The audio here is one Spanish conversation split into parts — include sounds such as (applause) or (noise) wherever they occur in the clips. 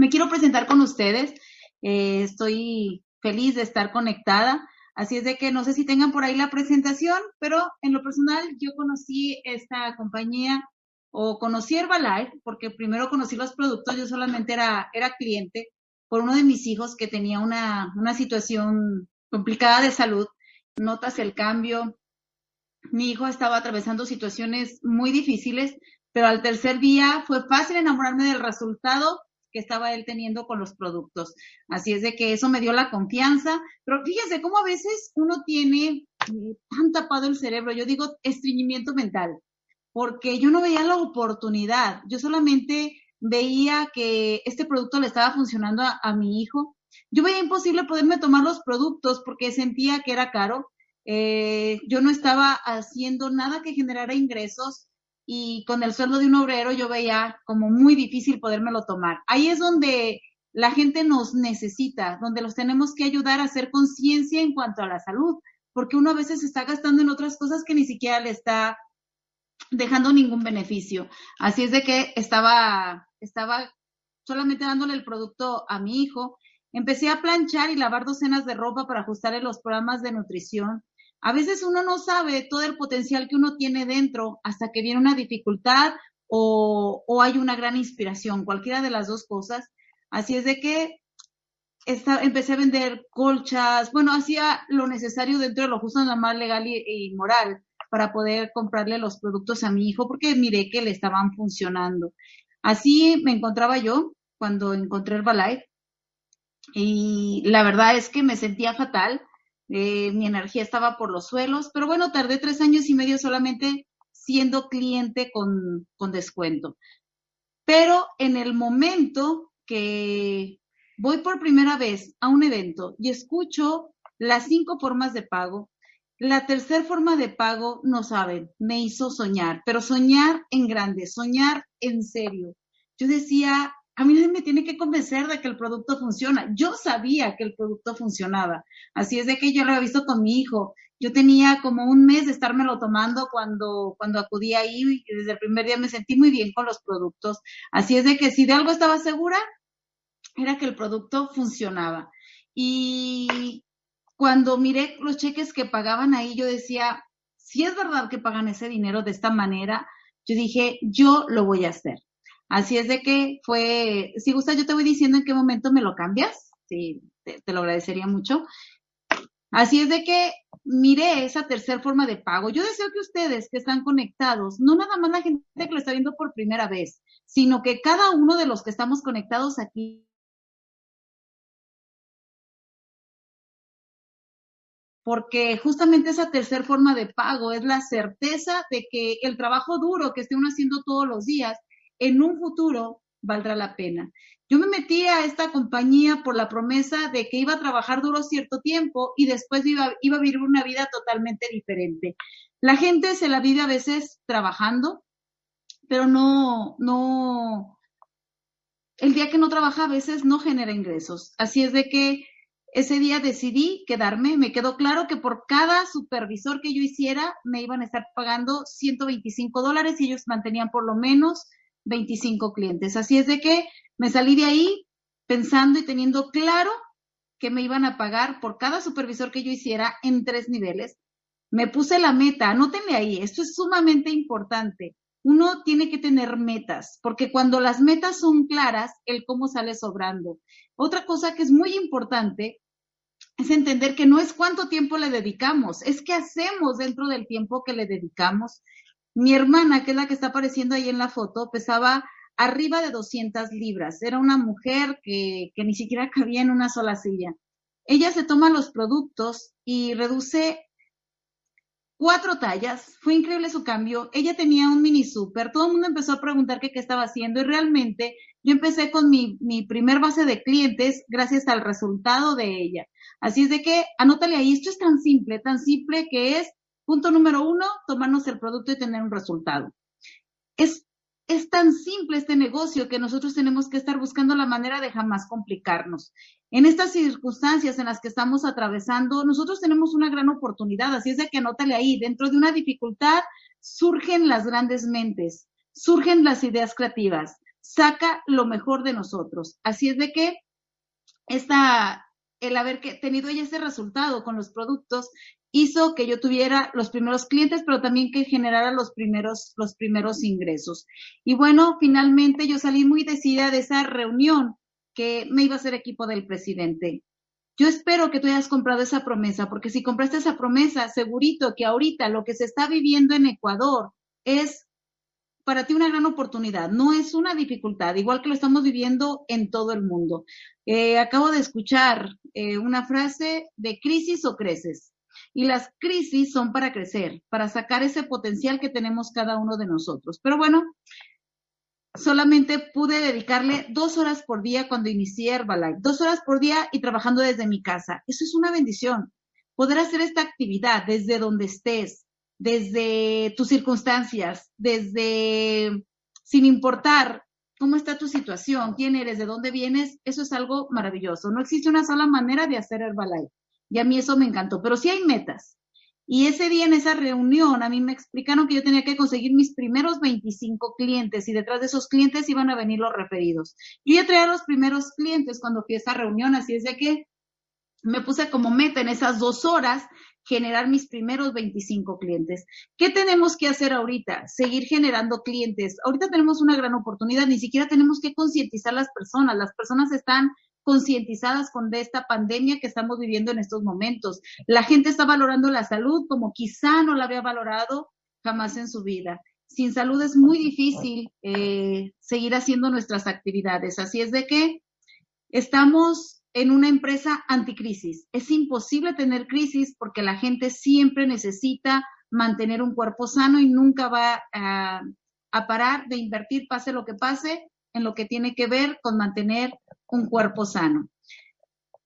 Me quiero presentar con ustedes. Eh, estoy feliz de estar conectada. Así es de que no sé si tengan por ahí la presentación, pero en lo personal yo conocí esta compañía o conocí Herbalife porque primero conocí los productos, yo solamente era, era cliente por uno de mis hijos que tenía una, una situación complicada de salud. Notas el cambio. Mi hijo estaba atravesando situaciones muy difíciles, pero al tercer día fue fácil enamorarme del resultado que estaba él teniendo con los productos. Así es de que eso me dio la confianza, pero fíjense cómo a veces uno tiene eh, tan tapado el cerebro, yo digo estreñimiento mental, porque yo no veía la oportunidad, yo solamente veía que este producto le estaba funcionando a, mi hijo. Yo veía imposible poderme tomar los productos porque sentía que era caro. Eh, yo no estaba haciendo nada que generara ingresos y con el sueldo de un obrero yo veía como muy difícil podérmelo tomar. Ahí es donde la gente nos necesita, donde los tenemos que ayudar a hacer conciencia en cuanto a la salud, porque uno a veces está gastando en otras cosas que ni siquiera le está dejando ningún beneficio. Así es de que estaba, estaba solamente dándole el producto a mi hijo. Empecé a planchar y lavar docenas de ropa para ajustarle los programas de nutrición. A veces uno no sabe todo el potencial que uno tiene dentro hasta que viene una dificultad o, hay una gran inspiración, cualquiera de las dos cosas. Así es de que empecé a vender colchas, bueno, hacía lo necesario dentro de lo justo, nada más legal y, moral para poder comprarle los productos a mi hijo porque miré que le estaban funcionando. Así me encontraba yo cuando encontré el Herbalife y la verdad es que me sentía fatal eh, mi energía estaba por los suelos, pero bueno, tardé tres años y medio solamente siendo cliente con, con descuento. Pero en el momento que voy por primera vez a un evento y escucho las cinco formas de pago, la tercera forma de pago, no saben, me hizo soñar, pero soñar en grande, soñar en serio. Yo decía, a mí nadie me tiene que convencer de que el producto funciona. Yo sabía que el producto funcionaba. Así es de que yo lo había visto con mi hijo. Yo tenía como un mes de estármelo tomando cuando, cuando acudí ahí y desde el primer día me sentí muy bien con los productos. Así es de que si de algo estaba segura, era que el producto funcionaba. Y cuando miré los cheques que pagaban ahí, yo decía, si es verdad que pagan ese dinero de esta manera, yo dije, yo lo voy a hacer. Así es de que fue, si gusta, yo te voy diciendo en qué momento me lo cambias, sí, te, lo agradecería mucho. Así es de que mire esa tercera forma de pago. Yo deseo que ustedes que están conectados, no nada más la gente que lo está viendo por primera vez, sino que cada uno de los que estamos conectados aquí porque justamente esa tercera forma de pago es la certeza de que el trabajo duro que esté uno haciendo todos los días en un futuro valdrá la pena. Yo me metí a esta compañía por la promesa de que iba a trabajar duro cierto tiempo y después iba, iba a vivir una vida totalmente diferente. La gente se la vive a veces trabajando, pero no, no, el día que no trabaja a veces no genera ingresos. Así es de que ese día decidí quedarme. Me quedó claro que por cada supervisor que yo hiciera me iban a estar pagando 125 dólares y ellos mantenían por lo menos 25 clientes. Así es de que me salí de ahí pensando y teniendo claro que me iban a pagar por cada supervisor que yo hiciera en tres niveles. Me puse la meta, anótenle ahí, esto es sumamente importante. Uno tiene que tener metas, porque cuando las metas son claras, el cómo sale sobrando. Otra cosa que es muy importante es entender que no es cuánto tiempo le dedicamos, es qué hacemos dentro del tiempo que le dedicamos mi hermana, que es la que está apareciendo ahí en la foto, pesaba arriba de 200 libras. Era una mujer que, que ni siquiera cabía en una sola silla. Ella se toma los productos y reduce cuatro tallas. Fue increíble su cambio. Ella tenía un mini super. Todo el mundo empezó a preguntar qué, qué estaba haciendo y realmente yo empecé con mi, mi primer base de clientes gracias al resultado de ella. Así es de que anótale ahí. Esto es tan simple, tan simple que es Punto número uno, tomarnos el producto y tener un resultado. Es, es tan simple este negocio que nosotros tenemos que estar buscando la manera de jamás complicarnos. En estas circunstancias en las que estamos atravesando, nosotros tenemos una gran oportunidad, así es de que anótale ahí, dentro de una dificultad surgen las grandes mentes, surgen las ideas creativas, saca lo mejor de nosotros. Así es de que esta, el haber tenido ella ese resultado con los productos hizo que yo tuviera los primeros clientes, pero también que generara los primeros, los primeros ingresos. Y bueno, finalmente yo salí muy decidida de esa reunión que me iba a ser equipo del presidente. Yo espero que tú hayas comprado esa promesa, porque si compraste esa promesa, segurito que ahorita lo que se está viviendo en Ecuador es para ti una gran oportunidad, no es una dificultad, igual que lo estamos viviendo en todo el mundo. Eh, acabo de escuchar eh, una frase de crisis o creces. Y las crisis son para crecer, para sacar ese potencial que tenemos cada uno de nosotros. Pero bueno, solamente pude dedicarle dos horas por día cuando inicié Herbalife, dos horas por día y trabajando desde mi casa. Eso es una bendición. Poder hacer esta actividad desde donde estés, desde tus circunstancias, desde, sin importar cómo está tu situación, quién eres, de dónde vienes, eso es algo maravilloso. No existe una sola manera de hacer Herbalife. Y a mí eso me encantó. Pero sí hay metas. Y ese día en esa reunión a mí me explicaron que yo tenía que conseguir mis primeros 25 clientes y detrás de esos clientes iban a venir los referidos. Yo ya traía los primeros clientes cuando fui a esa reunión, así es de que me puse como meta en esas dos horas generar mis primeros 25 clientes. ¿Qué tenemos que hacer ahorita? Seguir generando clientes. Ahorita tenemos una gran oportunidad, ni siquiera tenemos que concientizar a las personas. Las personas están concientizadas con esta pandemia que estamos viviendo en estos momentos. La gente está valorando la salud como quizá no la había valorado jamás en su vida. Sin salud es muy difícil eh, seguir haciendo nuestras actividades. Así es de que estamos en una empresa anticrisis. Es imposible tener crisis porque la gente siempre necesita mantener un cuerpo sano y nunca va a, a parar de invertir, pase lo que pase, en lo que tiene que ver con mantener un cuerpo sano.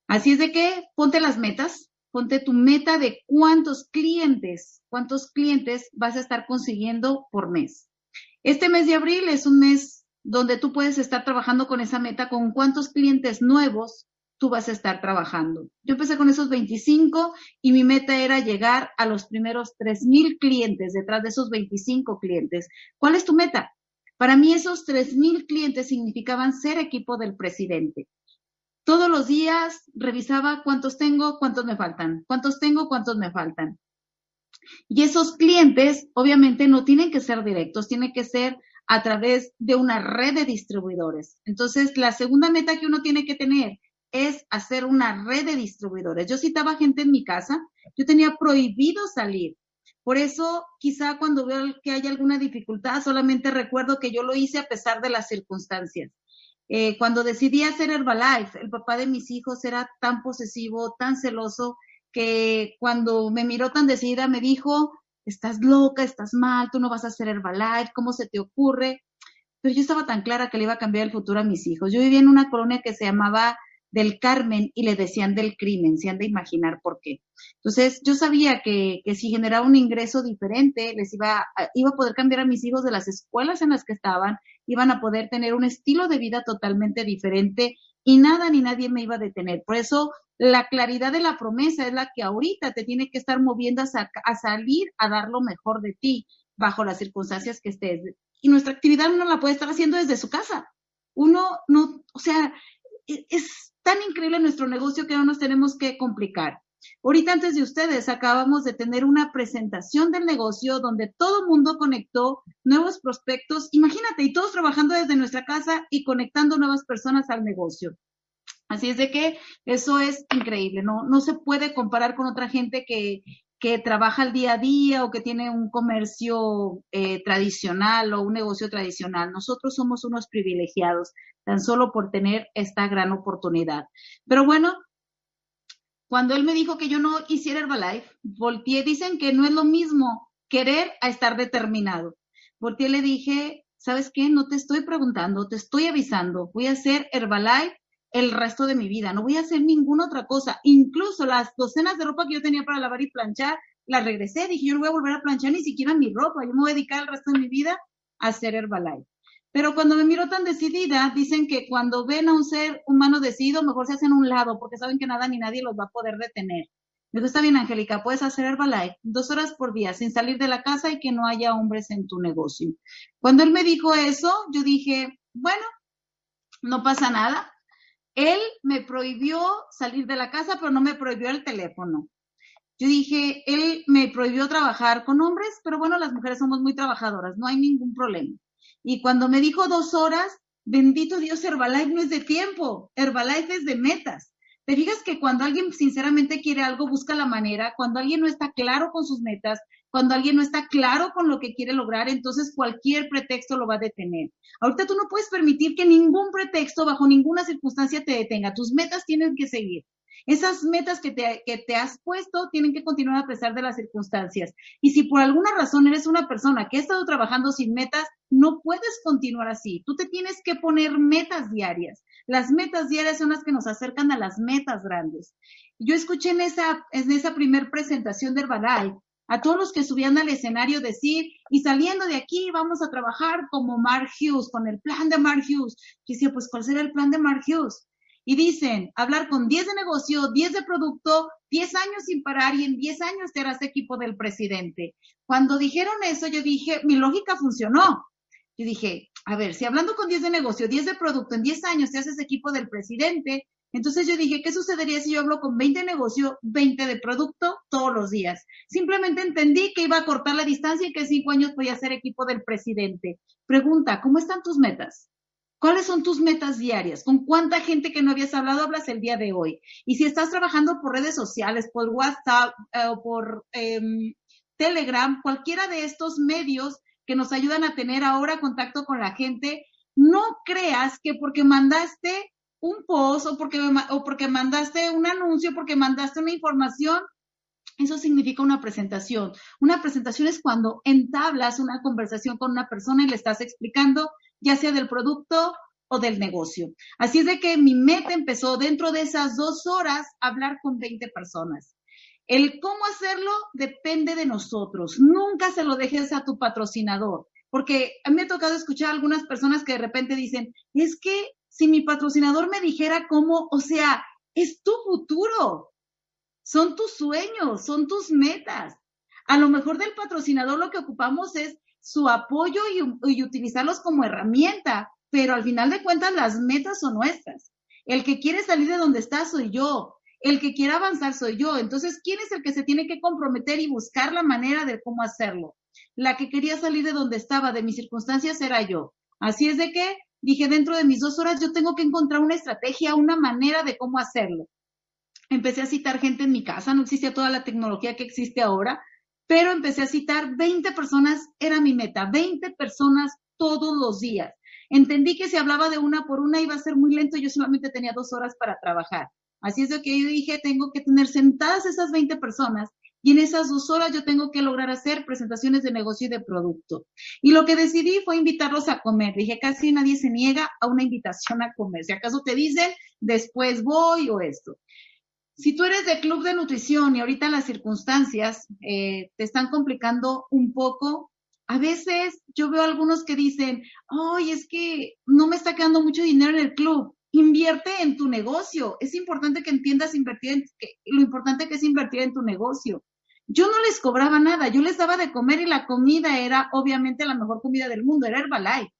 Así es de que ponte las metas, ponte tu meta de cuántos clientes, cuántos clientes vas a estar consiguiendo por mes. Este mes de abril es un mes donde tú puedes estar trabajando con esa meta, con cuántos clientes nuevos tú vas a estar trabajando. Yo empecé con esos 25 y mi meta era llegar a los primeros 3,000 clientes detrás de esos 25 clientes. ¿Cuál es tu meta? Para mí esos 3.000 clientes significaban ser equipo del presidente. Todos los días revisaba cuántos tengo, cuántos me faltan, cuántos tengo, cuántos me faltan. Y esos clientes obviamente no tienen que ser directos, tienen que ser a través de una red de distribuidores. Entonces, la segunda meta que uno tiene que tener es hacer una red de distribuidores. Yo citaba gente en mi casa, yo tenía prohibido salir. Por eso, quizá cuando veo que hay alguna dificultad, solamente recuerdo que yo lo hice a pesar de las circunstancias. Eh, cuando decidí hacer Herbalife, el papá de mis hijos era tan posesivo, tan celoso, que cuando me miró tan decidida me dijo, estás loca, estás mal, tú no vas a hacer Herbalife, ¿cómo se te ocurre? Pero yo estaba tan clara que le iba a cambiar el futuro a mis hijos. Yo vivía en una colonia que se llamaba del Carmen y le decían del crimen, se han de imaginar por qué. Entonces, yo sabía que, que si generaba un ingreso diferente, les iba a, iba a poder cambiar a mis hijos de las escuelas en las que estaban, iban a poder tener un estilo de vida totalmente diferente y nada ni nadie me iba a detener. Por eso, la claridad de la promesa es la que ahorita te tiene que estar moviendo a, a salir a dar lo mejor de ti bajo las circunstancias que estés. Y nuestra actividad uno la puede estar haciendo desde su casa. Uno no, o sea, e, es tan increíble nuestro negocio que no nos tenemos que complicar. Ahorita antes de ustedes acabamos de tener una presentación del negocio donde todo el mundo conectó nuevos prospectos, imagínate, y todos trabajando desde nuestra casa y conectando nuevas personas al negocio. Así es de que eso es increíble, no, no se puede comparar con otra gente que, que trabaja el día a día o que tiene un comercio eh, tradicional o un negocio tradicional. Nosotros somos unos privilegiados, tan solo por tener esta gran oportunidad. Pero bueno, cuando él me dijo que yo no hiciera Herbalife, volteé, dicen que no es lo mismo querer a estar determinado. Volteé le dije, ¿sabes qué? No te estoy preguntando, te estoy avisando, voy a hacer Herbalife el resto de mi vida. No voy a hacer ninguna otra cosa. Incluso las docenas de ropa que yo tenía para lavar y planchar, las regresé. Dije, yo no voy a volver a planchar ni siquiera mi ropa. Yo me voy a dedicar el resto de mi vida a hacer Herbalife. Pero cuando me miro tan decidida, dicen que cuando ven a un ser humano decidido, mejor se hacen un lado, porque saben que nada ni nadie los va a poder detener. Me gusta bien, Angélica, puedes hacer Herbalife dos horas por día sin salir de la casa y que no haya hombres en tu negocio. Cuando él me dijo eso, yo dije, bueno, no pasa nada. Él me prohibió salir de la casa, pero no me prohibió el teléfono. Yo dije, él me prohibió trabajar con hombres, pero bueno, las mujeres somos muy trabajadoras, no hay ningún problema. Y cuando me dijo dos horas, bendito Dios, Herbalife no es de tiempo, Herbalife es de metas. Te fijas que cuando alguien sinceramente quiere algo, busca la manera, cuando alguien no está claro con sus metas, cuando alguien no está claro con lo que quiere lograr, entonces cualquier pretexto lo va a detener. Ahorita tú no puedes permitir que ningún pretexto, bajo ninguna circunstancia, te detenga. Tus metas tienen que seguir. Esas metas que te, que te, has puesto tienen que continuar a pesar de las circunstancias. Y si por alguna razón eres una persona que ha estado trabajando sin metas, no puedes continuar así. Tú te tienes que poner metas diarias. Las metas diarias son las que nos acercan a las metas grandes. Yo escuché en esa, en esa primer presentación de Herbalife a todos los que subían al escenario decir, y saliendo de aquí vamos a trabajar como Mark Hughes, con el plan de Mark Hughes. Yo decía, pues, ¿cuál será el plan de Mark Hughes? Y dicen, hablar con 10 de negocio, 10 de producto, 10 años sin parar y en 10 años serás equipo del presidente. Cuando dijeron eso, yo dije, mi lógica funcionó. Yo dije, a ver, si hablando con 10 de negocio, 10 de producto, en 10 años te haces equipo del presidente, entonces yo dije, ¿qué sucedería si yo hablo con 20 de negocio, 20 de producto todos los días? Simplemente entendí que iba a cortar la distancia y que en 5 años podía ser equipo del presidente. Pregunta, ¿cómo están tus metas? ¿Cuáles son tus metas diarias? ¿Con cuánta gente que no habías hablado hablas el día de hoy? Y si estás trabajando por redes sociales, por WhatsApp eh, o por em, Telegram, cualquiera de estos medios que nos ayudan a tener ahora contacto con la gente, no creas que porque mandaste un post o porque, o porque mandaste un anuncio, porque mandaste una información, eso significa una presentación. Una presentación es cuando entablas una conversación con una persona y le estás explicando, ya sea del producto o del negocio. Así es de que mi meta empezó dentro de esas dos horas hablar con 20 personas. El cómo hacerlo depende de nosotros. Nunca se lo dejes a tu patrocinador, porque a mí me ha tocado escuchar a algunas personas que de repente dicen, es que si mi patrocinador me dijera cómo, o sea, es tu futuro, son tus sueños, son tus metas. A lo mejor del patrocinador lo que ocupamos es su apoyo y, utilizarlos como herramienta, pero al final de cuentas las metas son nuestras. El que quiere salir de donde está soy yo. El que quiere avanzar soy yo. Entonces, ¿quién es el que se tiene que comprometer y buscar la manera de cómo hacerlo? La que quería salir de donde estaba, de mis circunstancias, era yo. Así es de que dije, dentro de mis dos horas yo tengo que encontrar una estrategia, una manera de cómo hacerlo. Empecé a citar gente en mi casa, no existía toda la tecnología que existe ahora, pero empecé a citar 20 personas, era mi meta, 20 personas todos los días. Entendí que si hablaba de una por una iba a ser muy lento, yo solamente tenía dos horas para trabajar. Así es de que yo dije, tengo que tener sentadas esas 20 personas y en esas dos horas yo tengo que lograr hacer presentaciones de negocio y de producto. Y lo que decidí fue invitarlos a comer. Dije, casi nadie se niega a una invitación a comer. Si acaso te dicen, después voy o esto. Si tú eres de club de nutrición y ahorita las circunstancias eh, te están complicando un poco, a veces yo veo algunos que dicen, ay, es que no me está quedando mucho dinero en el club. Invierte en tu negocio. Es importante que entiendas invertir en, lo importante que es invertir en tu negocio yo no les cobraba nada, yo les daba de comer y la comida era obviamente la mejor comida del mundo, era Herbalife.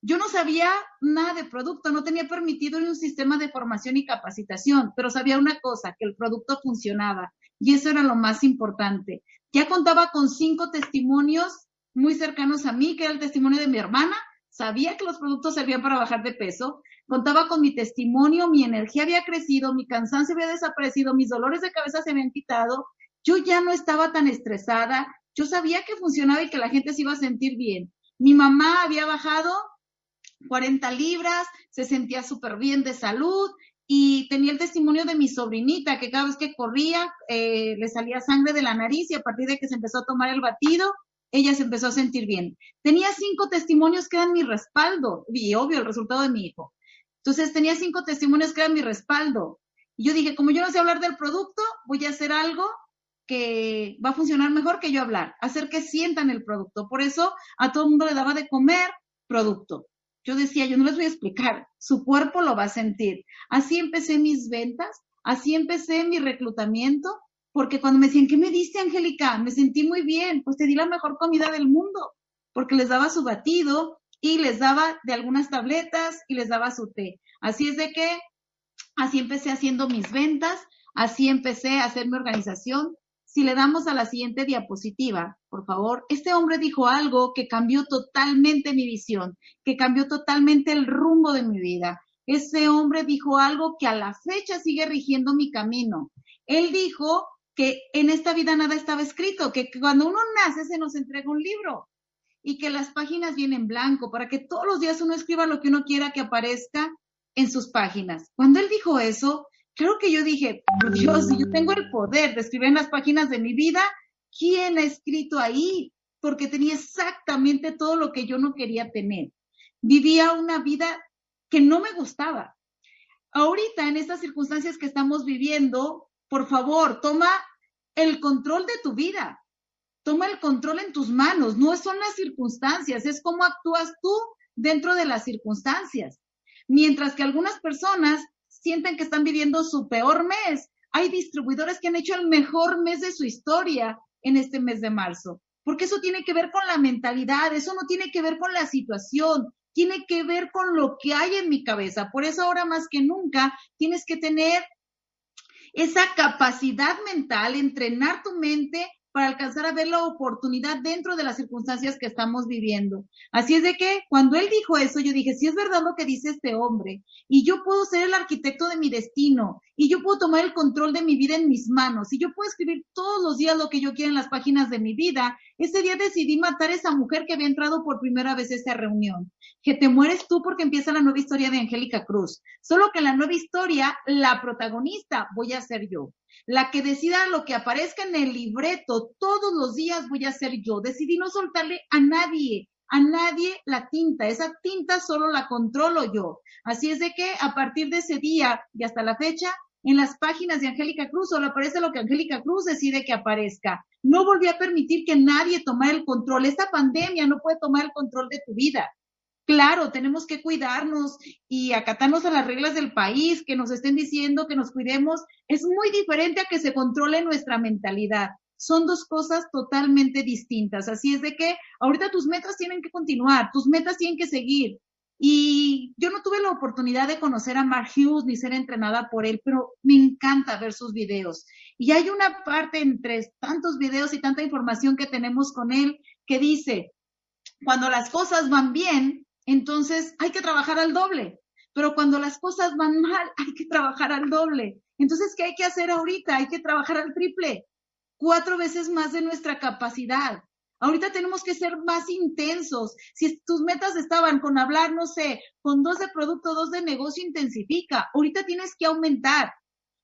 Yo no sabía nada de producto, no tenía permitido un sistema de formación y capacitación, pero sabía una cosa, que el producto funcionaba y eso era lo más importante. Ya contaba con cinco testimonios muy cercanos a mí, que era el testimonio de mi hermana, sabía que los productos servían para bajar de peso, contaba con mi testimonio, mi energía había crecido, mi cansancio había desaparecido, mis dolores de cabeza se habían quitado, yo ya no estaba tan estresada, yo sabía que funcionaba y que la gente se iba a sentir bien. Mi mamá había bajado 40 libras, se sentía súper bien de salud y tenía el testimonio de mi sobrinita que cada vez que corría eh, le salía sangre de la nariz y a partir de que se empezó a tomar el batido, ella se empezó a sentir bien. Tenía cinco testimonios que eran mi respaldo y obvio el resultado de mi hijo. Entonces tenía cinco testimonios que eran mi respaldo. Y yo dije, como yo no sé hablar del producto, voy a hacer algo que va a funcionar mejor que yo hablar, hacer que sientan el producto. Por eso a todo el mundo le daba de comer producto. Yo decía, yo no les voy a explicar, su cuerpo lo va a sentir. Así empecé mis ventas, así empecé mi reclutamiento, porque cuando me decían, ¿qué me diste, Angélica? Me sentí muy bien, pues te di la mejor comida del mundo, porque les daba su batido, y les daba de algunas tabletas y les daba su té. Así es de que así empecé haciendo mis ventas, así empecé a hacer mi organización. Si le damos a la siguiente diapositiva, por favor, este hombre dijo algo que cambió totalmente mi visión, que cambió totalmente el rumbo de mi vida. Ese hombre dijo algo que a la fecha sigue rigiendo mi camino. Él dijo que en esta vida nada estaba escrito, que cuando uno nace se nos entrega un libro y que las páginas vienen en blanco para que todos los días uno escriba lo que uno quiera que aparezca en sus páginas. Cuando él dijo eso, creo que yo dije, por Dios, si yo tengo el poder de escribir en las páginas de mi vida, ¿quién ha escrito ahí? Porque tenía exactamente todo lo que yo no quería tener. Vivía una vida que no me gustaba. Ahorita, en estas circunstancias que estamos viviendo, por favor, toma el control de tu vida. Toma el control en tus manos. No son las circunstancias, es cómo actúas tú dentro de las circunstancias. Mientras que algunas personas sienten que están viviendo su peor mes, hay distribuidores que han hecho el mejor mes de su historia en este mes de marzo. Porque eso tiene que ver con la mentalidad, eso no tiene que ver con la situación, tiene que ver con lo que hay en mi cabeza. Por eso ahora más que nunca tienes que tener esa capacidad mental, entrenar tu mente para alcanzar a ver la oportunidad dentro de las circunstancias que estamos viviendo. Así es de que cuando él dijo eso, yo dije, si es verdad lo que dice este hombre, y yo puedo ser el arquitecto de mi destino, y yo puedo tomar el control de mi vida en mis manos, y yo puedo escribir todos los días lo que yo quiera en las páginas de mi vida, ese día decidí matar a esa mujer que había entrado por primera vez a esta reunión. Que te mueres tú porque empieza la nueva historia de Angélica Cruz. Solo que la nueva historia, la protagonista voy a ser yo la que decida lo que aparezca en el libreto todos los días voy a ser yo. Decidí no soltarle a nadie, a nadie la tinta. Esa tinta solo la controlo yo. Así es de que a partir de ese día y hasta la fecha, en las páginas de Angélica Cruz solo aparece lo que Angélica Cruz decide que aparezca. No volví a permitir que nadie tomara el control. Esta pandemia no puede tomar el control de tu vida. Claro, tenemos que cuidarnos y acatarnos a las reglas del país, que nos estén diciendo que nos cuidemos. Es muy diferente a que se controle nuestra mentalidad. Son dos cosas totalmente distintas. Así es de que ahorita tus metas tienen que continuar, tus metas tienen que seguir. Y yo no tuve la oportunidad de conocer a Mark Hughes ni ser entrenada por él, pero me encanta ver sus videos. Y hay una parte entre tantos videos y tanta información que tenemos con él que dice, cuando las cosas van bien, entonces hay que trabajar al doble. Pero cuando las cosas van mal, (laughs) hay que trabajar al doble. Entonces, ¿qué hay que hacer ahorita? Hay que trabajar al triple, cuatro veces más de nuestra capacidad. Ahorita tenemos que ser más intensos. Si tus metas estaban con hablar, no sé, con dos de producto, dos de negocio, intensifica. Ahorita tienes que aumentar.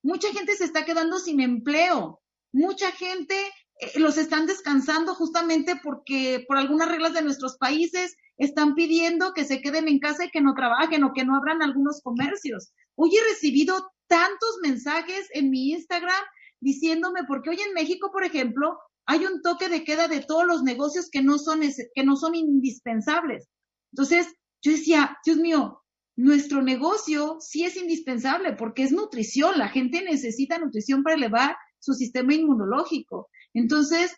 Mucha gente se está quedando sin empleo. Mucha gente eh, los están descansando justamente porque por algunas reglas de nuestros países están pidiendo que se queden en casa y que no trabajen o que no abran algunos comercios. Hoy he recibido tantos mensajes en mi Instagram diciéndome, porque hoy en México, por ejemplo, hay un toque de queda de todos los negocios que no son, que no son indispensables. Entonces, yo decía, Dios mío, nuestro negocio sí es indispensable porque es nutrición. La gente necesita nutrición para elevar su sistema inmunológico. Entonces,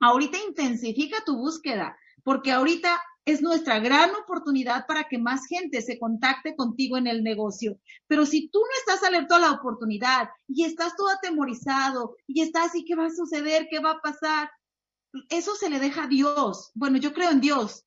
ahorita intensifica tu búsqueda, porque ahorita es nuestra gran oportunidad para que más gente se contacte contigo en el negocio. Pero si tú no estás alerta a la oportunidad y estás todo atemorizado y estás así, ¿qué va a suceder? ¿Qué va a pasar? Eso se le deja a Dios. Bueno, yo creo en Dios.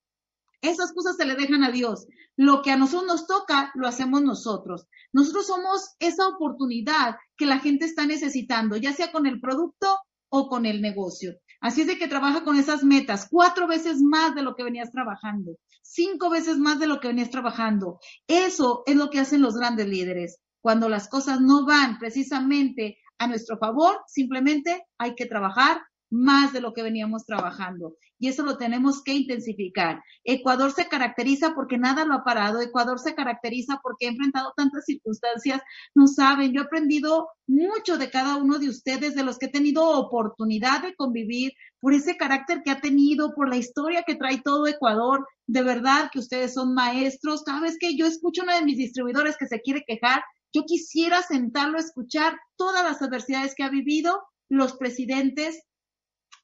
Esas cosas se le dejan a Dios. Lo que a nosotros nos toca, lo hacemos nosotros. Nosotros somos esa oportunidad que la gente está necesitando, ya sea con el producto o con el negocio. Así es de que trabaja con esas metas, cuatro veces más de lo que venías trabajando, cinco veces más de lo que venías trabajando. Eso es lo que hacen los grandes líderes. Cuando las cosas no van precisamente a nuestro favor, simplemente hay que trabajar más de lo que veníamos trabajando. Y eso lo tenemos que intensificar. Ecuador se caracteriza porque nada lo ha parado. Ecuador se caracteriza porque ha enfrentado tantas circunstancias. No saben, yo he aprendido mucho de cada uno de ustedes, de los que he tenido oportunidad de convivir, por ese carácter que ha tenido, por la historia que trae todo Ecuador. De verdad que ustedes son maestros. Cada vez que yo escucho a uno de mis distribuidores que se quiere quejar, yo quisiera sentarlo a escuchar todas las adversidades que ha vivido, los presidentes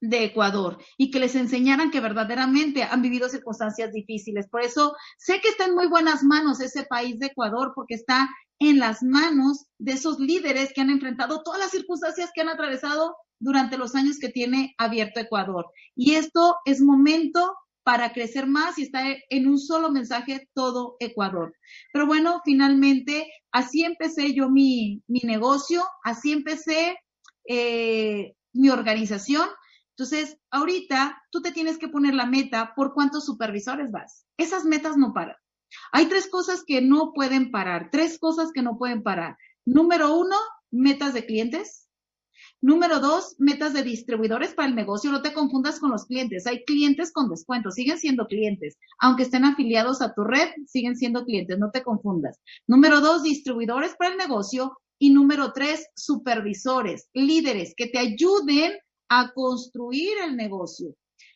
de Ecuador y que les enseñaran que verdaderamente han vivido circunstancias difíciles. Por eso sé que está en muy buenas manos ese país de Ecuador, porque está en las manos de esos líderes que han enfrentado todas las circunstancias que han atravesado durante los años que tiene abierto Ecuador. Y esto es momento para crecer más y está en un solo mensaje todo Ecuador. Pero bueno, finalmente así empecé yo mi, mi negocio, así empecé eh, mi organización entonces, ahorita tú te tienes que poner la meta por cuántos supervisores vas. Esas metas no paran. Hay tres cosas que no pueden parar, tres cosas que no pueden parar. Número uno, metas de clientes. Número dos, metas de distribuidores para el negocio. No te confundas con los clientes. Hay clientes con descuento, siguen siendo clientes. Aunque estén afiliados a tu red, siguen siendo clientes, no te confundas. Número dos, distribuidores para el negocio. Y número tres, supervisores, líderes que te ayuden a construir el negocio.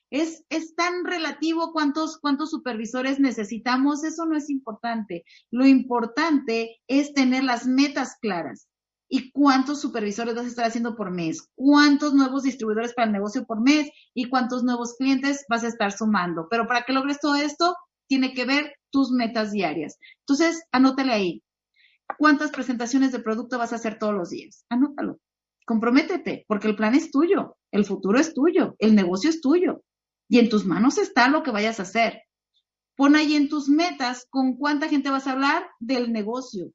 Es, es tan relativo cuántos, cuántos supervisores necesitamos, eso no es importante. Lo importante es tener las metas claras. ¿Y cuántos supervisores vas a estar haciendo por mes? ¿Cuántos nuevos distribuidores para el negocio por mes? ¿Y cuántos nuevos clientes vas a estar sumando? Pero para que logres todo esto, tiene que ver tus metas diarias. Entonces, anótale ahí. ¿Cuántas presentaciones de producto vas a hacer todos los días? Anótalo. Comprométete, porque el plan es tuyo, el futuro es tuyo, el negocio es tuyo. Y en tus manos está lo que vayas a hacer. Pon ahí en tus metas con cuánta gente vas a hablar del negocio.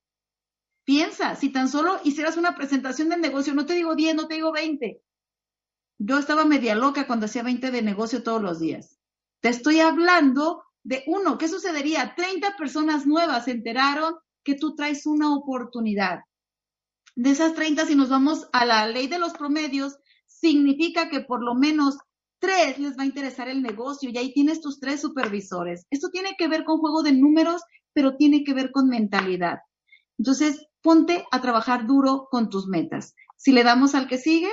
Piensa, si tan solo hicieras una presentación del negocio, no te digo 10, no te digo 20. Yo estaba media loca cuando hacía 20 de negocio todos los días. Te estoy hablando de uno, ¿qué sucedería? 30 personas nuevas se enteraron que tú traes una oportunidad de esas 30, si nos vamos a la ley de los promedios, significa que por lo menos tres les va a interesar el negocio y ahí tienes tus tres supervisores. Esto tiene que ver con juego de números, pero tiene que ver con mentalidad. Entonces, ponte a trabajar duro con tus metas. Si le damos al que sigue,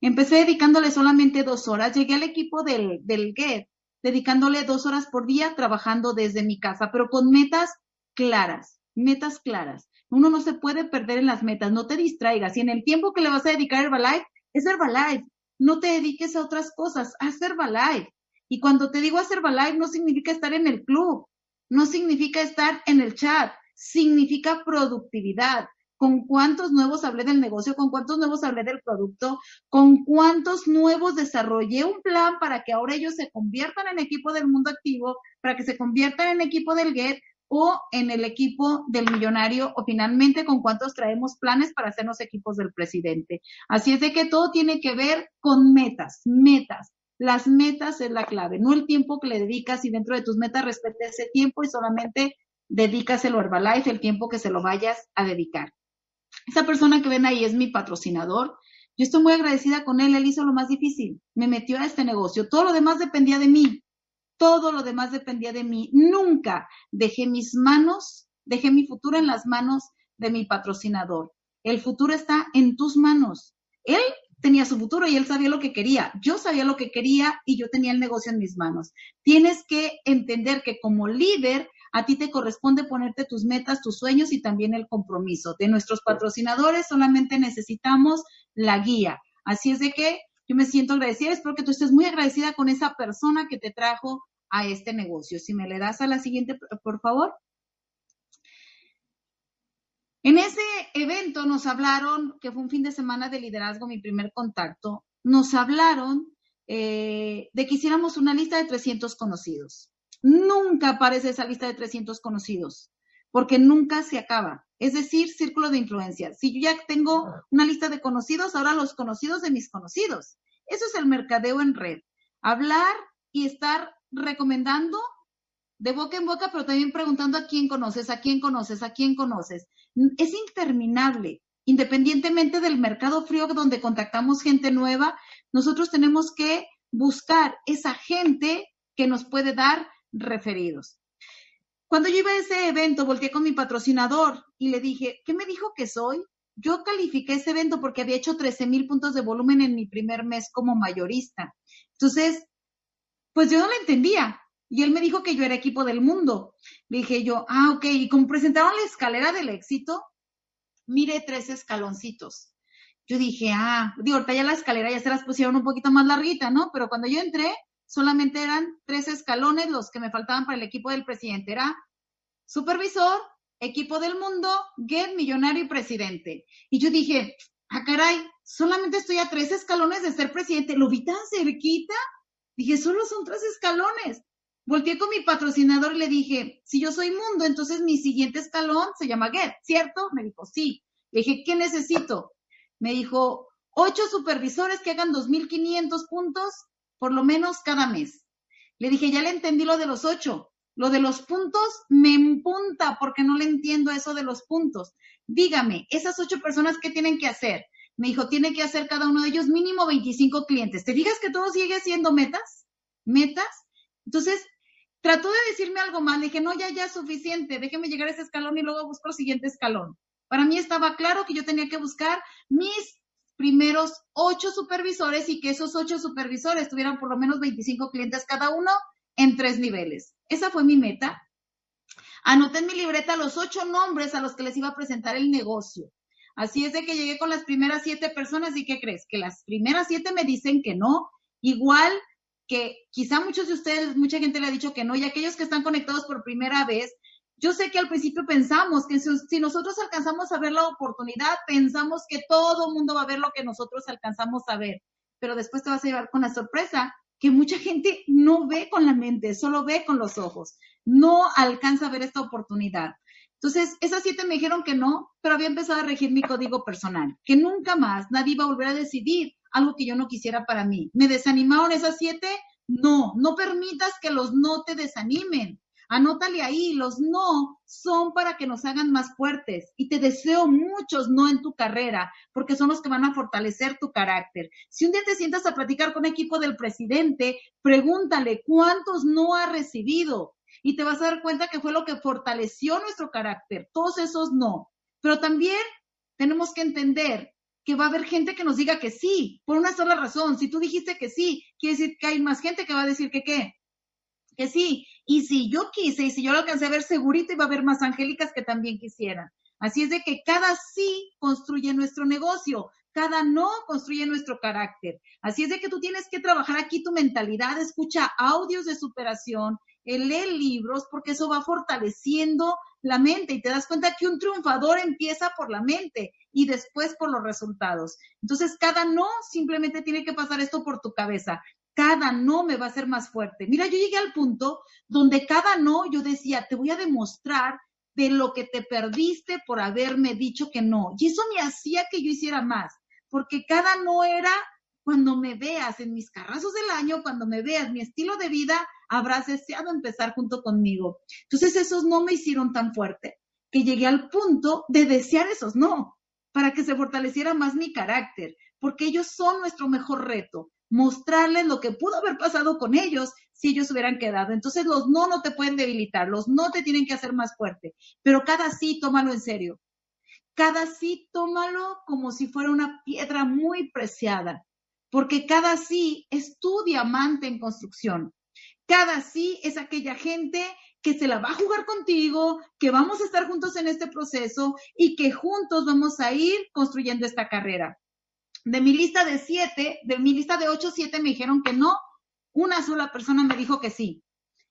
empecé dedicándole solamente dos horas. Llegué al equipo del, del GET, dedicándole dos horas por día trabajando desde mi casa, pero con metas claras, metas claras. Uno no se puede perder en las metas, no te distraigas. Y en el tiempo que le vas a dedicar a Herbalife, es Herbalife. No te dediques a otras cosas, haz Herbalife. Y cuando te digo hacer Herbalife, no significa estar en el club, no significa estar en el chat, significa productividad. ¿Con cuántos nuevos hablé del negocio? ¿Con cuántos nuevos hablé del producto? ¿Con cuántos nuevos desarrollé un plan para que ahora ellos se conviertan en equipo del mundo activo, para que se conviertan en equipo del GET, o en el equipo del millonario o finalmente con cuántos traemos planes para hacernos equipos del presidente. Así es de que todo tiene que ver con metas, metas. Las metas es la clave, no el tiempo que le dedicas y dentro de tus metas respete ese tiempo y solamente dedícaselo a Herbalife el tiempo que se lo vayas a dedicar. Esa persona que ven ahí es mi patrocinador. Yo estoy muy agradecida con él, él hizo lo más difícil, me metió a este negocio. Todo lo demás dependía de mí, todo lo demás dependía de mí. Nunca dejé mis manos, dejé mi futuro en las manos de mi patrocinador. El futuro está en tus manos. Él tenía su futuro y él sabía lo que quería. Yo sabía lo que quería y yo tenía el negocio en mis manos. Tienes que entender que como líder a ti te corresponde ponerte tus metas, tus sueños y también el compromiso. De nuestros patrocinadores solamente necesitamos la guía. Así es de que yo me siento agradecida, espero que tú estés muy agradecida con esa persona que te trajo a este negocio. Si me le das a la siguiente, por favor. En ese evento nos hablaron, que fue un fin de semana de liderazgo, mi primer contacto, nos hablaron eh, de que hiciéramos una lista de 300 conocidos. Nunca aparece esa lista de 300 conocidos, porque nunca se acaba. Es decir, círculo de influencia. Si yo ya tengo una lista de conocidos, ahora los conocidos de mis conocidos. Eso es el mercadeo en red. Hablar y estar recomendando de boca en boca, pero también preguntando a quién conoces, a quién conoces, a quién conoces. Es interminable. Independientemente del mercado frío donde contactamos gente nueva, nosotros tenemos que buscar esa gente que nos puede dar referidos. Cuando yo iba a ese evento, volteé con mi patrocinador y le dije, ¿qué me dijo que soy? Yo califiqué ese evento porque había hecho 13 mil puntos de volumen en mi primer mes como mayorista. Entonces, pues yo no lo entendía. Y él me dijo que yo era equipo del mundo. Le dije yo, ah, ok. Y como presentaron la escalera del éxito, mire tres escaloncitos. Yo dije, ah, digo, ahorita ya la escalera ya se las pusieron un poquito más larguita, ¿no? Pero cuando yo entré, solamente eran tres escalones los que me faltaban para el equipo del presidente. Era supervisor, equipo del mundo, get, millonario y presidente. Y yo dije, ah, caray, solamente estoy a tres escalones de ser presidente. Lo vi tan cerquita. Dije, solo son tres escalones. Volteé con mi patrocinador y le dije, si yo soy mundo, entonces mi siguiente escalón se llama Get, ¿cierto? Me dijo, sí. Le dije, ¿qué necesito? Me dijo, ocho supervisores que hagan 2.500 puntos por lo menos cada mes. Le dije, ya le entendí lo de los ocho. Lo de los puntos me empunta porque no le entiendo eso de los puntos. Dígame, esas ocho personas, ¿qué tienen que hacer? Me dijo, tiene que hacer cada uno de ellos mínimo 25 clientes. ¿Te fijas que todo sigue siendo metas? ¿Metas? Entonces, trató de decirme algo más. Le dije, no, ya, ya, suficiente. Déjeme llegar a ese escalón y luego busco el siguiente escalón. Para mí estaba claro que yo tenía que buscar mis primeros ocho supervisores y que esos ocho supervisores tuvieran por lo menos 25 clientes cada uno en tres niveles. Esa fue mi meta. Anoté en mi libreta los ocho nombres a los que les iba a presentar el negocio. Así es de que llegué con las primeras siete personas y ¿qué crees? Que las primeras siete me dicen que no. Igual que quizá muchos de ustedes, mucha gente le ha dicho que no, y aquellos que están conectados por primera vez, yo sé que al principio pensamos que si, nosotros alcanzamos a ver la oportunidad, pensamos que todo el mundo va a ver lo que nosotros alcanzamos a ver, pero después te vas a llevar con la sorpresa que mucha gente no ve con la mente, solo ve con los ojos, no alcanza a ver esta oportunidad. Entonces, esas siete me dijeron que no, pero había empezado a regir mi código personal, que nunca más nadie iba a volver a decidir algo que yo no quisiera para mí. ¿Me desanimaron esas siete? No, no permitas que los no te desanimen. Anótale ahí, los no son para que nos hagan más fuertes y te deseo muchos no en tu carrera porque son los que van a fortalecer tu carácter. Si un día te sientas a platicar con equipo del presidente, pregúntale cuántos no ha recibido y te vas a dar cuenta que fue lo que fortaleció nuestro carácter, todos esos no. Pero también tenemos que entender que va a haber gente que nos diga que sí, por una sola razón. Si tú dijiste que sí, quiere decir que hay más gente que va a decir que qué, que sí. Y si yo quise y si yo lo alcancé a ver segurito, iba a haber más angélicas que también quisieran. Así es de que cada sí construye nuestro negocio, cada no construye nuestro carácter. Así es de que tú tienes que trabajar aquí tu mentalidad, escucha audios de superación, lee libros, porque eso va fortaleciendo la mente y te das cuenta que un triunfador empieza por la mente y después por los resultados. Entonces, cada no simplemente tiene que pasar esto por tu cabeza cada no me va a hacer más fuerte. Mira, yo llegué al punto donde cada no yo decía, te voy a demostrar de lo que te perdiste por haberme dicho que no. Y eso me hacía que yo hiciera más, porque cada no era cuando me veas en mis carrazos del año, cuando me veas mi estilo de vida, habrás deseado empezar junto conmigo. Entonces esos no me hicieron tan fuerte que llegué al punto de desear esos no, para que se fortaleciera más mi carácter, porque ellos son nuestro mejor reto mostrarles lo que pudo haber pasado con ellos si ellos hubieran quedado. Entonces los no no te pueden debilitar, los no te tienen que hacer más fuerte, pero cada sí tómalo en serio. Cada sí tómalo como si fuera una piedra muy preciada, porque cada sí es tu diamante en construcción. Cada sí es aquella gente que se la va a jugar contigo, que vamos a estar juntos en este proceso y que juntos vamos a ir construyendo esta carrera de mi lista de siete, de mi lista de ocho, siete me dijeron que no, una sola persona me dijo que sí.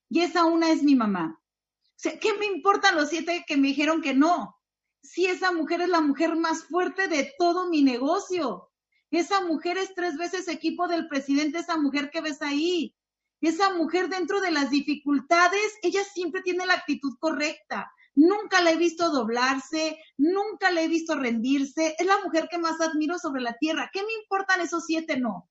Y esa una es mi mamá. O sea, ¿qué me importan los siete que me dijeron que no? Si esa mujer es la mujer más fuerte de todo mi negocio. Esa mujer es tres veces equipo del presidente, esa mujer que ves ahí. Esa mujer dentro de las dificultades, ella siempre tiene la actitud correcta. Nunca la he visto doblarse, nunca la he visto rendirse. Es la mujer que más admiro sobre la tierra. ¿Qué me importan esos siete no?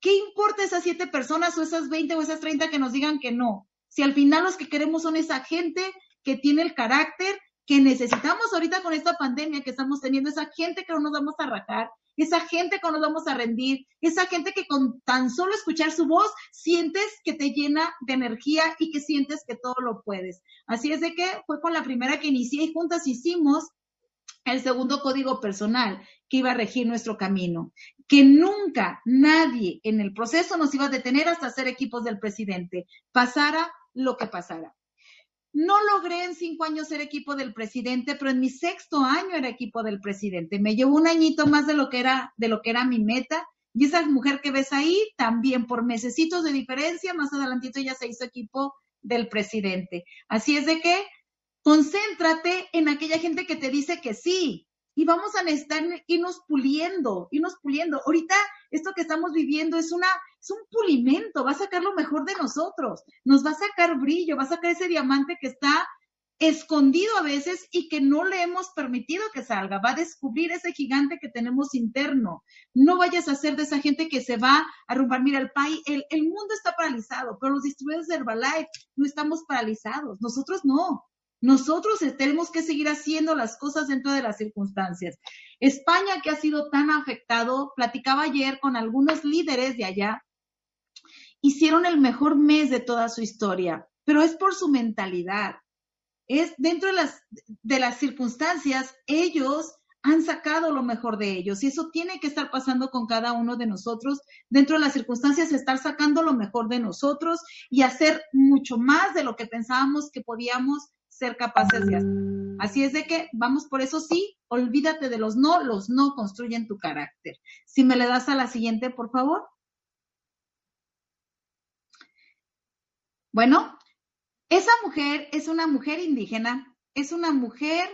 ¿Qué importa esas siete personas o esas veinte o esas treinta que nos digan que no? Si al final los que queremos son esa gente que tiene el carácter que necesitamos ahorita con esta pandemia que estamos teniendo, esa gente que no nos vamos a arrancar, esa gente que nos vamos a rendir, esa gente que con tan solo escuchar su voz sientes que te llena de energía y que sientes que todo lo puedes. Así es de que fue con la primera que inicié y juntas hicimos el segundo código personal que iba a regir nuestro camino, que nunca nadie en el proceso nos iba a detener hasta ser equipos del presidente, pasara lo que pasara. No logré en cinco años ser equipo del presidente, pero en mi sexto año era equipo del presidente. Me llevó un añito más de lo que era, de lo que era mi meta. Y esa mujer que ves ahí, también por mesecitos de diferencia, más adelantito ella se hizo equipo del presidente. Así es de que concéntrate en aquella gente que te dice que sí, y vamos a necesitar irnos puliendo, irnos puliendo. Ahorita esto que estamos viviendo es una es un pulimento, va a sacar lo mejor de nosotros, nos va a sacar brillo, va a sacar ese diamante que está escondido a veces y que no le hemos permitido que salga, va a descubrir ese gigante que tenemos interno. No vayas a ser de esa gente que se va a rumbar. Mira, el país, el, el mundo está paralizado, pero los distribuidores de Herbalife no estamos paralizados, nosotros no. Nosotros tenemos que seguir haciendo las cosas dentro de las circunstancias. España, que ha sido tan afectado, platicaba ayer con algunos líderes de allá, hicieron el mejor mes de toda su historia, pero es por su mentalidad. Es dentro de las, de las circunstancias, ellos han sacado lo mejor de ellos y eso tiene que estar pasando con cada uno de nosotros. Dentro de las circunstancias, estar sacando lo mejor de nosotros y hacer mucho más de lo que pensábamos que podíamos ser capaces de hacer. Así es de que vamos por eso sí, olvídate de los no, los no construyen tu carácter. Si me le das a la siguiente, por favor. Bueno, esa mujer es una mujer indígena, es una mujer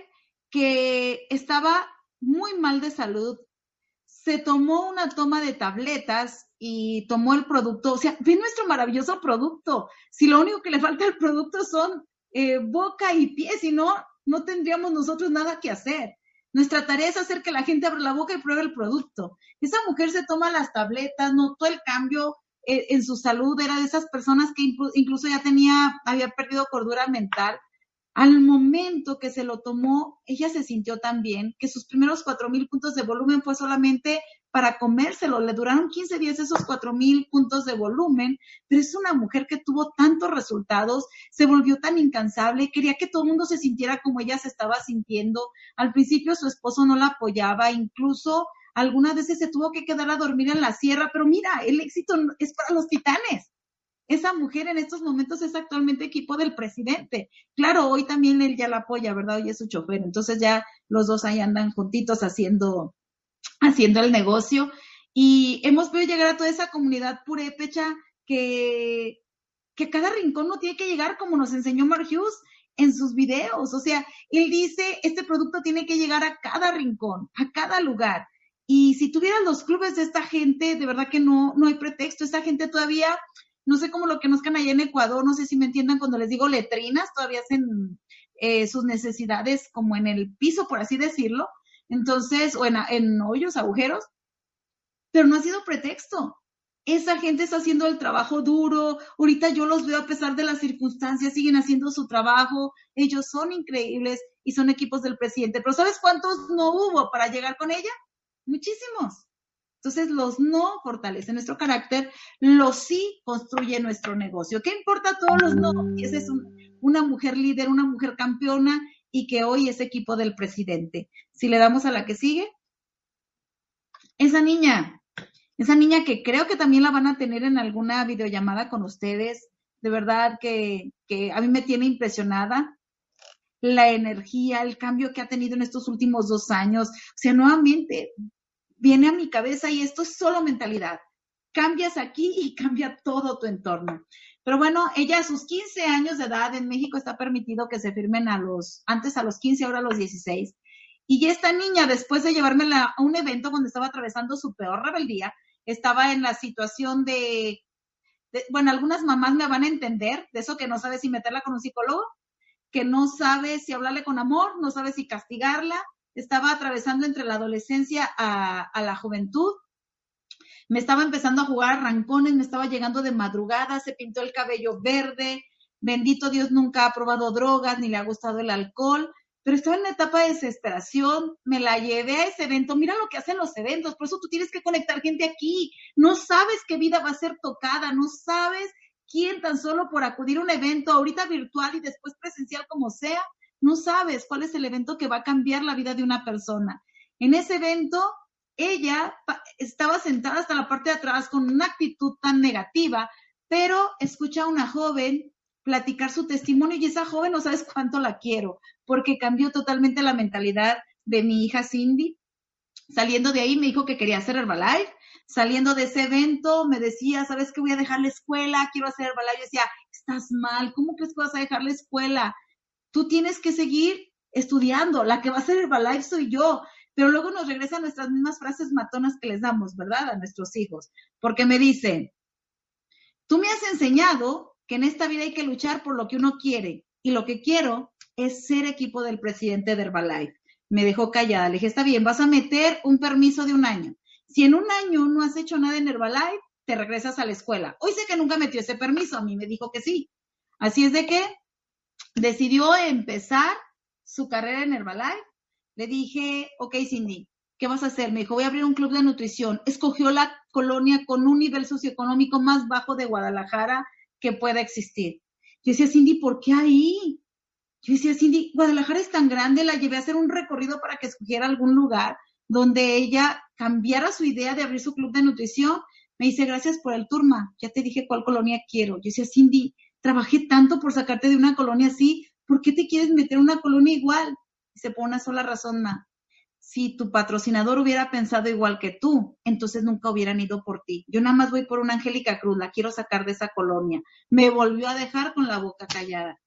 que estaba muy mal de salud, se tomó una toma de tabletas y tomó el producto, o sea, ve nuestro maravilloso producto. Si lo único que le falta al producto son eh, boca y pie, si no, no tendríamos nosotros nada que hacer. Nuestra tarea es hacer que la gente abra la boca y pruebe el producto. Esa mujer se toma las tabletas, notó el cambio eh, en su salud, era de esas personas que incluso ya tenía, había perdido cordura mental. Al momento que se lo tomó, ella se sintió tan bien que sus primeros cuatro mil puntos de volumen fue solamente para comérselo. Le duraron 15 días esos cuatro mil puntos de volumen, pero es una mujer que tuvo tantos resultados, se volvió tan incansable, quería que todo el mundo se sintiera como ella se estaba sintiendo. Al principio su esposo no la apoyaba, incluso algunas veces se tuvo que quedar a dormir en la sierra, pero mira, el éxito es para los titanes. Esa mujer en estos momentos es actualmente equipo del presidente. Claro, hoy también él ya la apoya, ¿verdad? Hoy es su chofer. Entonces ya los dos ahí andan juntitos haciendo, haciendo el negocio. Y hemos podido llegar a toda esa comunidad purépecha que, que cada rincón no tiene que llegar como nos enseñó Mark Hughes en sus videos. O sea, él dice, este producto tiene que llegar a cada rincón, a cada lugar. Y si tuvieran los clubes de esta gente, de verdad que no, no hay pretexto. Esta gente todavía, no sé cómo lo que nos allá en Ecuador, no sé si me entiendan cuando les digo letrinas, todavía hacen eh, sus necesidades como en el piso, por así decirlo. Entonces, o en, hoyos, agujeros, pero no ha sido pretexto. Esa gente está haciendo el trabajo duro. Ahorita yo los veo a pesar de las circunstancias, siguen haciendo su trabajo. Ellos son increíbles y son equipos del presidente. Pero ¿sabes cuántos no hubo para llegar con ella? Muchísimos. Entonces, los no fortalecen nuestro carácter, los sí construyen nuestro negocio. ¿Qué importa todos los no? esa es una mujer líder, una mujer campeona y que hoy es equipo del presidente. Si le damos a la que sigue, esa niña, esa niña que creo que también la van a tener en alguna videollamada con ustedes, de verdad que, que a mí me tiene impresionada la energía, el cambio que ha tenido en estos últimos dos años. O sea, nuevamente viene a mi cabeza y esto es solo mentalidad. Cambias aquí y cambia todo tu entorno. Pero bueno, ella a sus 15 años de edad en México está permitido que se firmen a los, antes a los 15, ahora a los 16. Y esta niña, después de llevármela a un evento donde estaba atravesando su peor rebeldía, estaba en la situación de, bueno, algunas mamás me van a entender, de eso que no sabe si meterla con un psicólogo, que no sabe si hablarle con amor, no sabe si castigarla, estaba atravesando entre la adolescencia a, a la juventud me estaba empezando a jugar arrancones, me estaba llegando de madrugada, se pintó el cabello verde, bendito Dios nunca ha probado drogas ni le ha gustado el alcohol, pero estaba en una etapa de desesperación, me la llevé a ese evento, mira lo que hacen los eventos, por eso tú tienes que conectar gente aquí, no sabes qué vida va a ser tocada, no sabes quién tan solo por acudir a un evento, ahorita virtual y después presencial como sea, no sabes cuál es el evento que va a cambiar la vida de una persona. En ese evento ella estaba sentada hasta la parte de atrás con una actitud tan negativa, pero escucha a una joven platicar su testimonio y esa joven no sabes cuánto la quiero, porque cambió totalmente la mentalidad de mi hija Cindy. Saliendo de ahí me dijo que quería hacer Herbalife. Saliendo de ese evento me decía, ¿sabes qué? Voy a dejar la escuela, quiero hacer Herbalife. Yo decía, estás mal, ¿cómo crees que vas a dejar la escuela? Tú tienes que seguir estudiando, la que va a hacer Herbalife soy yo. Pero luego nos regresan nuestras mismas frases matonas que les damos, ¿verdad? A nuestros hijos. Porque me dicen, tú me has enseñado que en esta vida hay que luchar por lo que uno quiere. Y lo que quiero es ser equipo del presidente de Herbalife. Me dejó callada. Le dije, está bien, vas a meter un permiso de un año. Si en un año no has hecho nada en Herbalife, te regresas a la escuela. Hoy sé que nunca metió ese permiso, a mí me dijo que sí. Así es de que decidió empezar su carrera en Herbalife. Le dije, ok, Cindy, ¿qué vas a hacer? Me dijo, voy a abrir un club de nutrición. Escogió la colonia con un nivel socioeconómico más bajo de Guadalajara que pueda existir. Yo decía, Cindy, ¿por qué ahí? Yo decía, Cindy, Guadalajara es tan grande, la llevé a hacer un recorrido para que escogiera algún lugar donde ella cambiara su idea de abrir su club de nutrición. Me dice, gracias por el turma, ya te dije cuál colonia quiero. Yo decía, Cindy, trabajé tanto por sacarte de una colonia así, ¿por qué te quieres meter en una colonia igual? Dice, por una sola razón, ma. Si tu patrocinador hubiera pensado igual que tú, entonces nunca hubieran ido por ti. Yo nada más voy por una Angélica Cruz, la quiero sacar de esa colonia. Me volvió a dejar con la boca callada.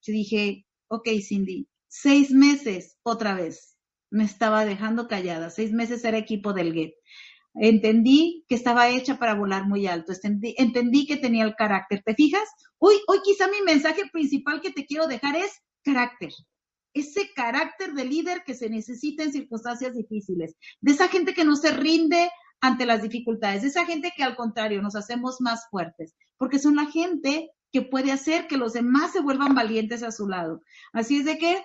Yo dije, ok, Cindy, seis meses otra vez. Me estaba dejando callada. Seis meses era equipo del GET. Entendí que estaba hecha para volar muy alto. Entendí, que tenía el carácter. ¿Te fijas? Hoy, hoy quizá mi mensaje principal que te quiero dejar es carácter. Ese carácter de líder que se necesita en circunstancias difíciles. De esa gente que no se rinde ante las dificultades. De esa gente que al contrario nos hacemos más fuertes. Porque son la gente que puede hacer que los demás se vuelvan valientes a su lado. Así es de que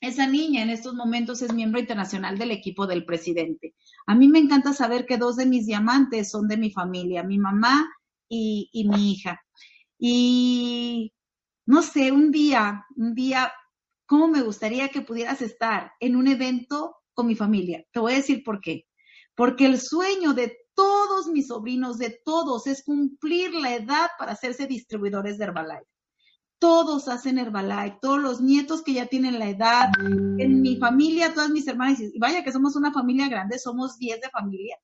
esa niña en estos momentos es miembro internacional del equipo del presidente. A mí me encanta saber que dos de mis diamantes son de mi familia, mi mamá y, y mi hija. Y no sé, un día, un día, ¿cómo me gustaría que pudieras estar en un evento con mi familia? Te voy a decir por qué. Porque el sueño de todos mis sobrinos, de todos, es cumplir la edad para hacerse distribuidores de Herbalife. Todos hacen Herbalife, todos los nietos que ya tienen la edad, en mi familia, todas mis hermanas, y vaya que somos una familia grande, somos 10 de familia.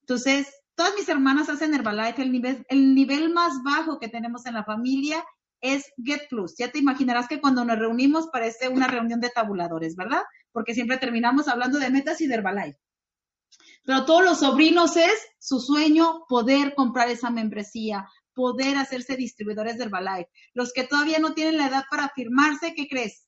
Entonces, todas mis hermanas hacen Herbalife, el nivel, el nivel más bajo que tenemos en la familia es Get Plus. Ya te imaginarás que cuando nos reunimos parece una reunión de tabuladores, ¿verdad? Porque siempre terminamos hablando de metas y de Herbalife. Pero todos los sobrinos es su sueño poder comprar esa membresía, poder hacerse distribuidores de Herbalife. Los que todavía no tienen la edad para firmarse, ¿qué crees?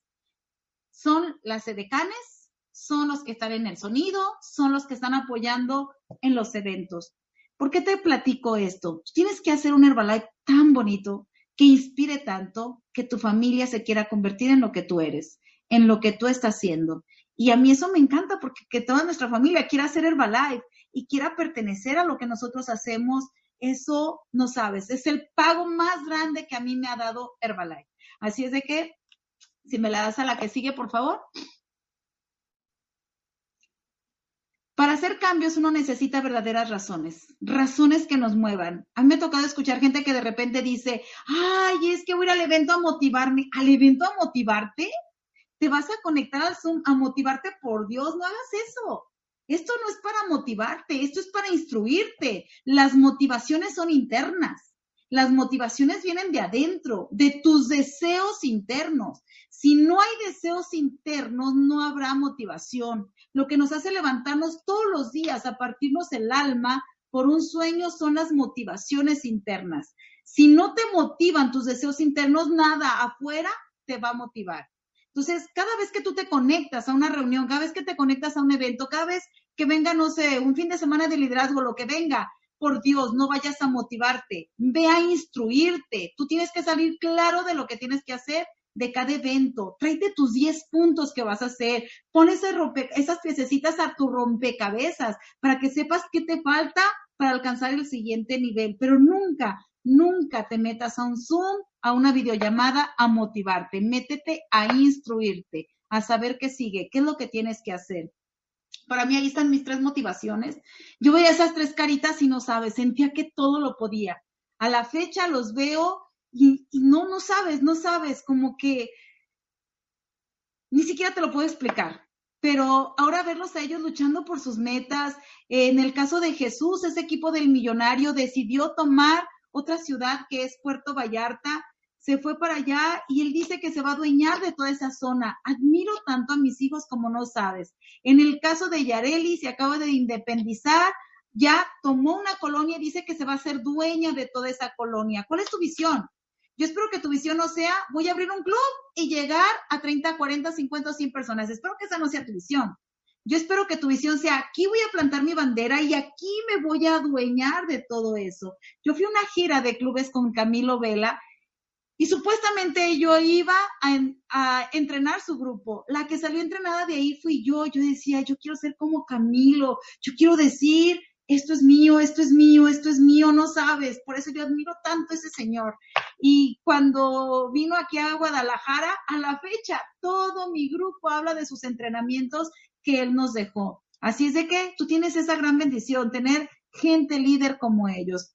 Son las edecanes, son los que están en el sonido, son los que están apoyando en los eventos. ¿Por qué te platico esto? Tienes que hacer un Herbalife tan bonito, que inspire tanto, que tu familia se quiera convertir en lo que tú eres, en lo que tú estás haciendo. Y a mí eso me encanta porque que toda nuestra familia quiera hacer Herbalife y quiera pertenecer a lo que nosotros hacemos, eso no sabes, es el pago más grande que a mí me ha dado Herbalife. Así es de que, si me la das a la que sigue, por favor. Para hacer cambios uno necesita verdaderas razones, razones que nos muevan. A mí me ha tocado escuchar gente que de repente dice, ay, es que voy al evento a motivarme. ¿Al evento a motivarte? te vas a conectar al Zoom a motivarte, por Dios, no hagas eso. Esto no es para motivarte, esto es para instruirte. Las motivaciones son internas. Las motivaciones vienen de adentro, de tus deseos internos. Si no hay deseos internos, no habrá motivación. Lo que nos hace levantarnos todos los días a partirnos el alma por un sueño son las motivaciones internas. Si no te motivan tus deseos internos, nada afuera te va a motivar. Entonces, cada vez que tú te conectas a una reunión, cada vez que te conectas a un evento, cada vez que venga, no sé, un fin de semana de liderazgo, lo que venga, por Dios, no vayas a motivarte, ve a instruirte. Tú tienes que salir claro de lo que tienes que hacer de cada evento. Tráete tus 10 puntos que vas a hacer. Pon esas piececitas a tu rompecabezas para que sepas qué te falta para alcanzar el siguiente nivel. Pero nunca, nunca te metas a un Zoom a una videollamada a motivarte, métete a instruirte, a saber qué sigue, qué es lo que tienes que hacer. Para mí ahí están mis tres motivaciones. Yo veía esas tres caritas y no sabes, sentía que todo lo podía. A la fecha los veo y, no, no sabes, no sabes, como que ni siquiera te lo puedo explicar. Pero ahora verlos a ellos luchando por sus metas, en el caso de Jesús, ese equipo del millonario decidió tomar otra ciudad que es Puerto Vallarta, se fue para allá y él dice que se va a adueñar de toda esa zona. Admiro tanto a mis hijos como no sabes. En el caso de Yareli, se acaba de independizar, ya tomó una colonia y dice que se va a ser dueña de toda esa colonia. ¿Cuál es tu visión? Yo espero que tu visión no sea, voy a abrir un club y llegar a 30, 40, 50, 100 personas. Espero que esa no sea tu visión. Yo espero que tu visión sea, aquí voy a plantar mi bandera y aquí me voy a adueñar de todo eso. Yo fui a una gira de clubes con Camilo Vela y supuestamente yo iba a, a, entrenar su grupo. La que salió entrenada de ahí fui yo. Yo decía, yo quiero ser como Camilo. Yo quiero decir, esto es mío, esto es mío, esto es mío, no sabes. Por eso yo admiro tanto a ese señor. Y cuando vino aquí a Guadalajara, a la fecha, todo mi grupo habla de sus entrenamientos que él nos dejó. Así es de que tú tienes esa gran bendición, tener gente líder como ellos.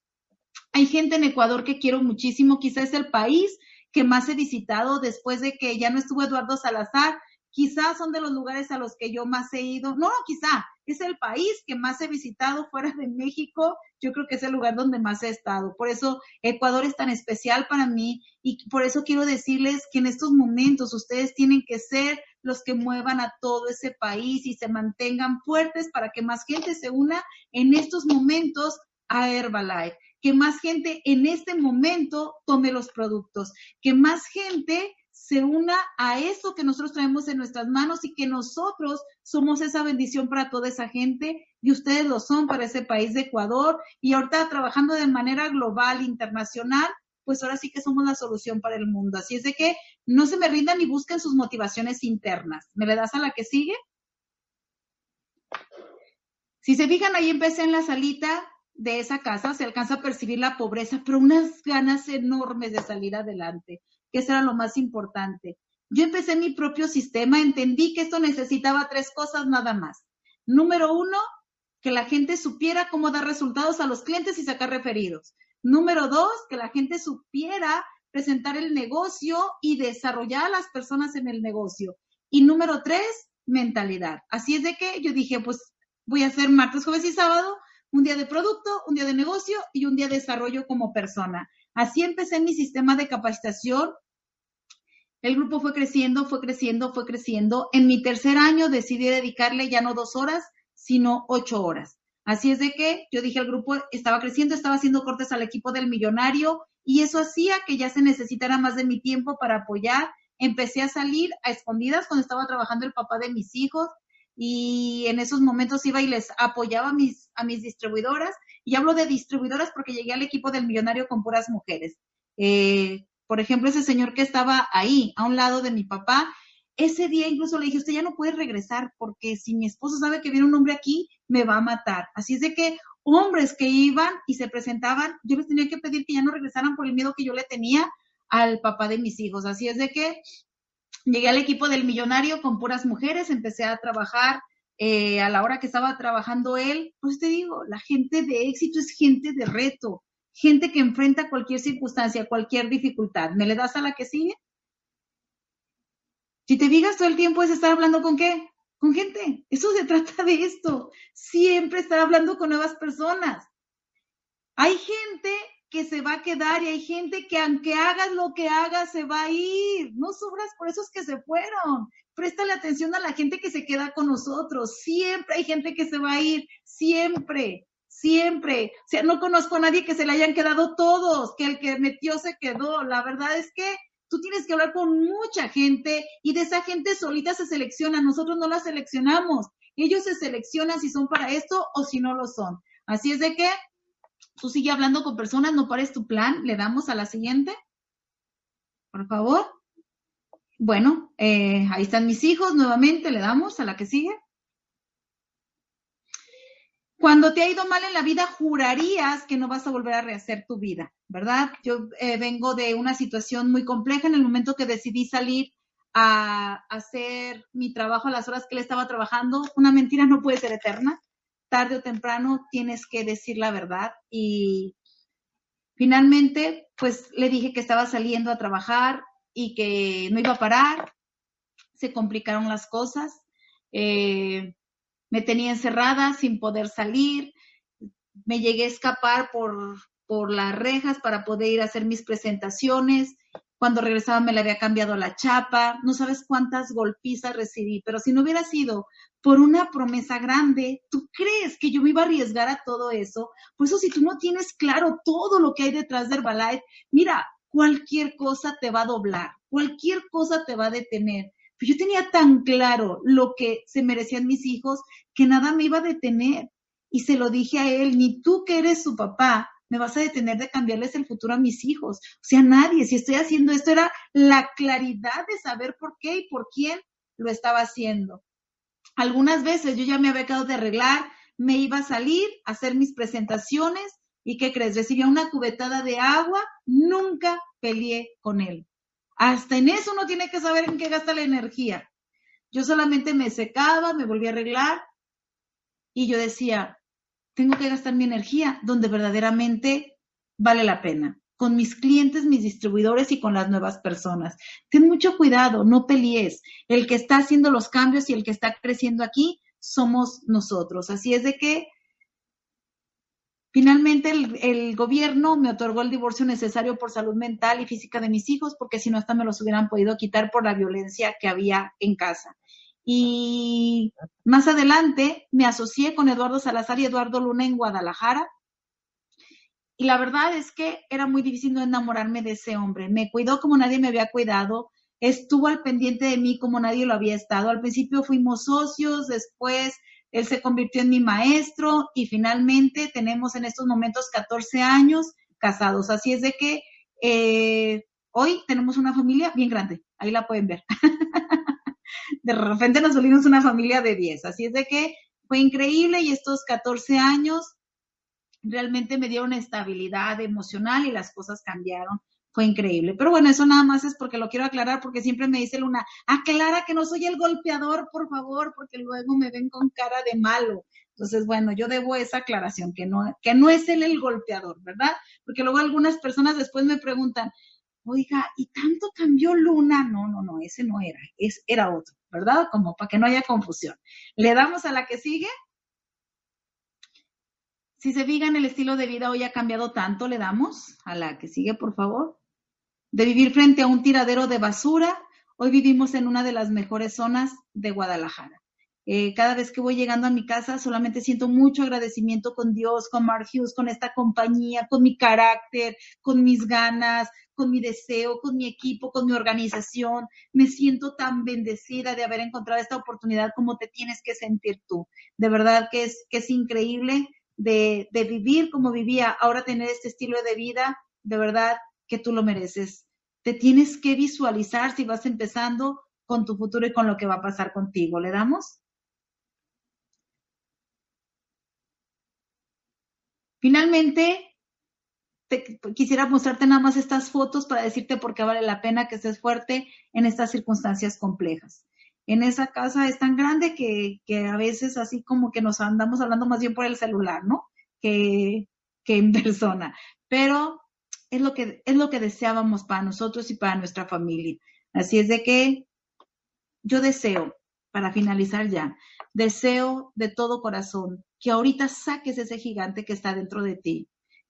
Hay gente en Ecuador que quiero muchísimo, quizás es el país que más he visitado después de que ya no estuvo Eduardo Salazar, quizás son de los lugares a los que yo más he ido, no, quizá, es el país que más he visitado fuera de México, yo creo que es el lugar donde más he estado. Por eso Ecuador es tan especial para mí y por eso quiero decirles que en estos momentos ustedes tienen que ser los que muevan a todo ese país y se mantengan fuertes para que más gente se una en estos momentos a Herbalife, que más gente en este momento tome los productos, que más gente se una a eso que nosotros traemos en nuestras manos y que nosotros somos esa bendición para toda esa gente y ustedes lo son para ese país de Ecuador y ahorita trabajando de manera global, internacional, pues ahora sí que somos la solución para el mundo. Así es de que no se me rindan y busquen sus motivaciones internas. ¿Me le das a la que sigue? Si se fijan, ahí empecé en la salita de esa casa, se alcanza a percibir la pobreza, pero unas ganas enormes de salir adelante que eso era lo más importante. Yo empecé mi propio sistema, entendí que esto necesitaba tres cosas nada más. Número uno, que la gente supiera cómo dar resultados a los clientes y sacar referidos. Número dos, que la gente supiera presentar el negocio y desarrollar a las personas en el negocio. Y número tres, mentalidad. Así es de que yo dije, pues voy a hacer martes, jueves y sábado, un día de producto, un día de negocio y un día de desarrollo como persona. Así empecé mi sistema de capacitación. El grupo fue creciendo, fue creciendo, fue creciendo. En mi tercer año decidí dedicarle ya no dos horas, sino ocho horas. Así es de que yo dije al grupo, estaba creciendo, estaba haciendo cortes al equipo del millonario y eso hacía que ya se necesitara más de mi tiempo para apoyar. Empecé a salir a escondidas cuando estaba trabajando el papá de mis hijos y en esos momentos iba y les apoyaba mis, a mis distribuidoras y hablo de distribuidoras porque llegué al equipo del millonario con puras mujeres. Eh, por ejemplo, ese señor que estaba ahí, a un lado de mi papá, ese día incluso le dije, usted ya no puede regresar porque si mi esposo sabe que viene un hombre aquí, me va a matar. Así es de que hombres que iban y se presentaban, yo les tenía que pedir que ya no regresaran por el miedo que yo le tenía al papá de mis hijos. Así es de que llegué al equipo del millonario con puras mujeres, empecé a trabajar eh, a la hora que estaba trabajando él, pues te digo, la gente de éxito es gente de reto, gente que enfrenta cualquier circunstancia, cualquier dificultad. ¿Me le das a la que sigue? Si te digas todo el tiempo es estar hablando con qué? Con gente. Eso se trata de esto. Siempre estar hablando con nuevas personas. Hay gente que se va a quedar y hay gente que aunque hagas lo que hagas se va a ir. No sobras por esos que se fueron préstale atención a la gente que se queda con nosotros. Siempre hay gente que se va a ir, siempre, siempre. O sea, no conozco a nadie que se le hayan quedado todos, que el que metió se quedó. La verdad es que tú tienes que hablar con mucha gente y de esa gente solita se selecciona. Nosotros no la seleccionamos. Ellos se seleccionan si son para esto o si no lo son. Así es de que tú sigue hablando con personas, no pares tu plan. Le damos a la siguiente. Por favor. Bueno, eh, ahí están mis hijos, nuevamente le damos a la que sigue. Cuando te ha ido mal en la vida, jurarías que no vas a volver a rehacer tu vida, ¿verdad? Yo eh, vengo de una situación muy compleja en el momento que decidí salir a hacer mi trabajo a las horas que le estaba trabajando. Una mentira no puede ser eterna. Tarde o temprano tienes que decir la verdad y Finalmente, pues le dije que estaba saliendo a trabajar y que no iba a parar. Se complicaron las cosas. Eh, me tenía encerrada sin poder salir. Me llegué a escapar por, por las rejas para poder ir a hacer mis presentaciones. Cuando regresaba me le había cambiado la chapa. No sabes cuántas golpizas recibí, pero si no hubiera sido por una promesa grande, ¿tú crees que yo me iba a arriesgar a todo eso? Por eso si tú no tienes claro todo lo que hay detrás de Herbalife, mira, cualquier cosa te va a doblar, cualquier cosa te va a detener. Yo tenía tan claro lo que se merecían mis hijos que nada me iba a detener. Y se lo dije a él, ni tú que eres su papá, me vas a detener de cambiarles el futuro a mis hijos. O sea, nadie, si estoy haciendo esto, era la claridad de saber por qué y por quién lo estaba haciendo. Algunas veces yo ya me había quedado de arreglar, me iba a salir a hacer mis presentaciones y ¿qué crees? Recibía una cubetada de agua, nunca peleé con él. Hasta en eso uno tiene que saber en qué gasta la energía. Yo solamente me secaba, me volvía a arreglar y yo decía, tengo que gastar mi energía donde verdaderamente vale la pena, con mis clientes, mis distribuidores y con las nuevas personas. Ten mucho cuidado, no pelees. El que está haciendo los cambios y el que está creciendo aquí somos nosotros. Así es de que Finalmente, el, gobierno me otorgó el divorcio necesario por salud mental y física de mis hijos, porque si no, hasta me los hubieran podido quitar por la violencia que había en casa. Y más adelante me asocié con Eduardo Salazar y Eduardo Luna en Guadalajara. Y la verdad es que era muy difícil no enamorarme de ese hombre. Me cuidó como nadie me había cuidado, estuvo al pendiente de mí como nadie lo había estado. Al principio fuimos socios, después él se convirtió en mi maestro y finalmente tenemos en estos momentos 14 años casados. Así es de que eh, hoy tenemos una familia bien grande. Ahí la pueden ver. (laughs) de repente nos volvimos una familia de 10. Así es de que fue increíble y estos 14 años realmente me dieron estabilidad emocional y las cosas cambiaron fue increíble. Pero bueno, eso nada más es porque lo quiero aclarar, porque siempre me dice Luna, aclara que no soy el golpeador, por favor, porque luego me ven con cara de malo. Entonces, bueno, yo debo esa aclaración, que no, que no es él el golpeador, ¿verdad? Porque luego algunas personas después me preguntan, oiga, ¿y tanto cambió Luna? No, no, no, ese no era, es, era otro, ¿verdad? Como para que no haya confusión. ¿Le damos a la que sigue? Si se fijan, el estilo de vida hoy ha cambiado tanto, le damos a la que sigue, por favor de vivir frente a un tiradero de basura, hoy vivimos en una de las mejores zonas de Guadalajara. Eh, cada vez que voy llegando a mi casa solamente siento mucho agradecimiento con Dios, con Mark Hughes, con esta compañía, con mi carácter, con mis ganas, con mi deseo, con mi equipo, con mi organización. Me siento tan bendecida de haber encontrado esta oportunidad como te tienes que sentir tú. De verdad que es, que es increíble de, de vivir como vivía, ahora tener este estilo de vida. De verdad, que tú lo mereces. Te tienes que visualizar si vas empezando con tu futuro y con lo que va a pasar contigo. ¿Le damos? Finalmente, quisiera mostrarte nada más estas fotos para decirte por qué vale la pena que estés fuerte en estas circunstancias complejas. En esa casa es tan grande que, a veces así como que nos andamos hablando más bien por el celular, ¿no? Que, que en (laughs) persona. Pero es lo que, es lo que deseábamos para nosotros y para nuestra familia. Así es de que yo deseo, para finalizar ya, deseo de todo corazón que ahorita saques ese gigante que está dentro de ti,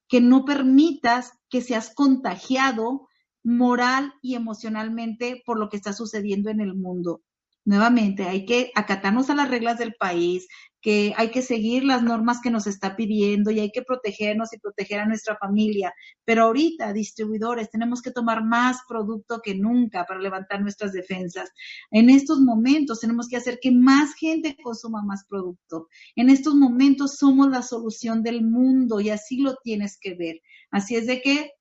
que no permitas que seas contagiado moral y emocionalmente por lo que está sucediendo en el mundo. Nuevamente, hay que acatarnos a las reglas del país, que hay que seguir las normas que nos está pidiendo y hay que protegernos y proteger a nuestra familia. Pero ahorita, distribuidores, tenemos que tomar más producto que nunca para levantar nuestras defensas. En estos momentos tenemos que hacer que más gente consuma más producto. En estos momentos somos la solución del mundo y así lo tienes que ver. Así es de que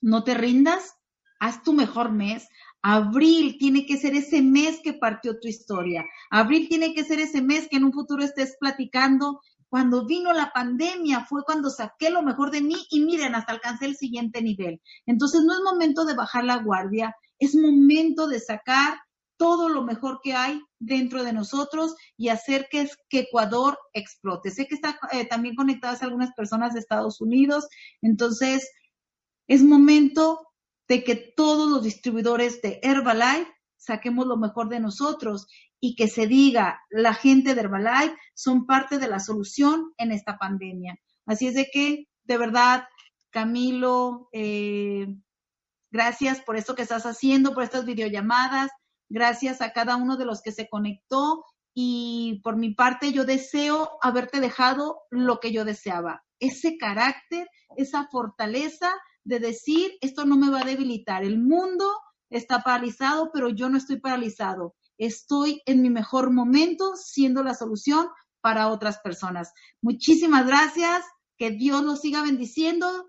no te rindas, haz tu mejor mes, Abril tiene que ser ese mes que partió tu historia. Abril tiene que ser ese mes que en un futuro estés platicando. Cuando vino la pandemia fue cuando saqué lo mejor de mí y miren, hasta alcancé el siguiente nivel. Entonces no es momento de bajar la guardia, es momento de sacar todo lo mejor que hay dentro de nosotros y hacer que, Ecuador explote. Sé que está eh, también conectadas algunas personas de Estados Unidos, entonces Es momento de que todos los distribuidores de Herbalife saquemos lo mejor de nosotros y que se diga, la gente de Herbalife son parte de la solución en esta pandemia. Así es de que, de verdad, Camilo, eh, gracias por esto que estás haciendo, por estas videollamadas, gracias a cada uno de los que se conectó y por mi parte yo deseo haberte dejado lo que yo deseaba, ese carácter, esa fortaleza de decir, esto no me va a debilitar, el mundo está paralizado, pero yo no estoy paralizado, estoy en mi mejor momento siendo la solución para otras personas. Muchísimas gracias, que Dios los siga bendiciendo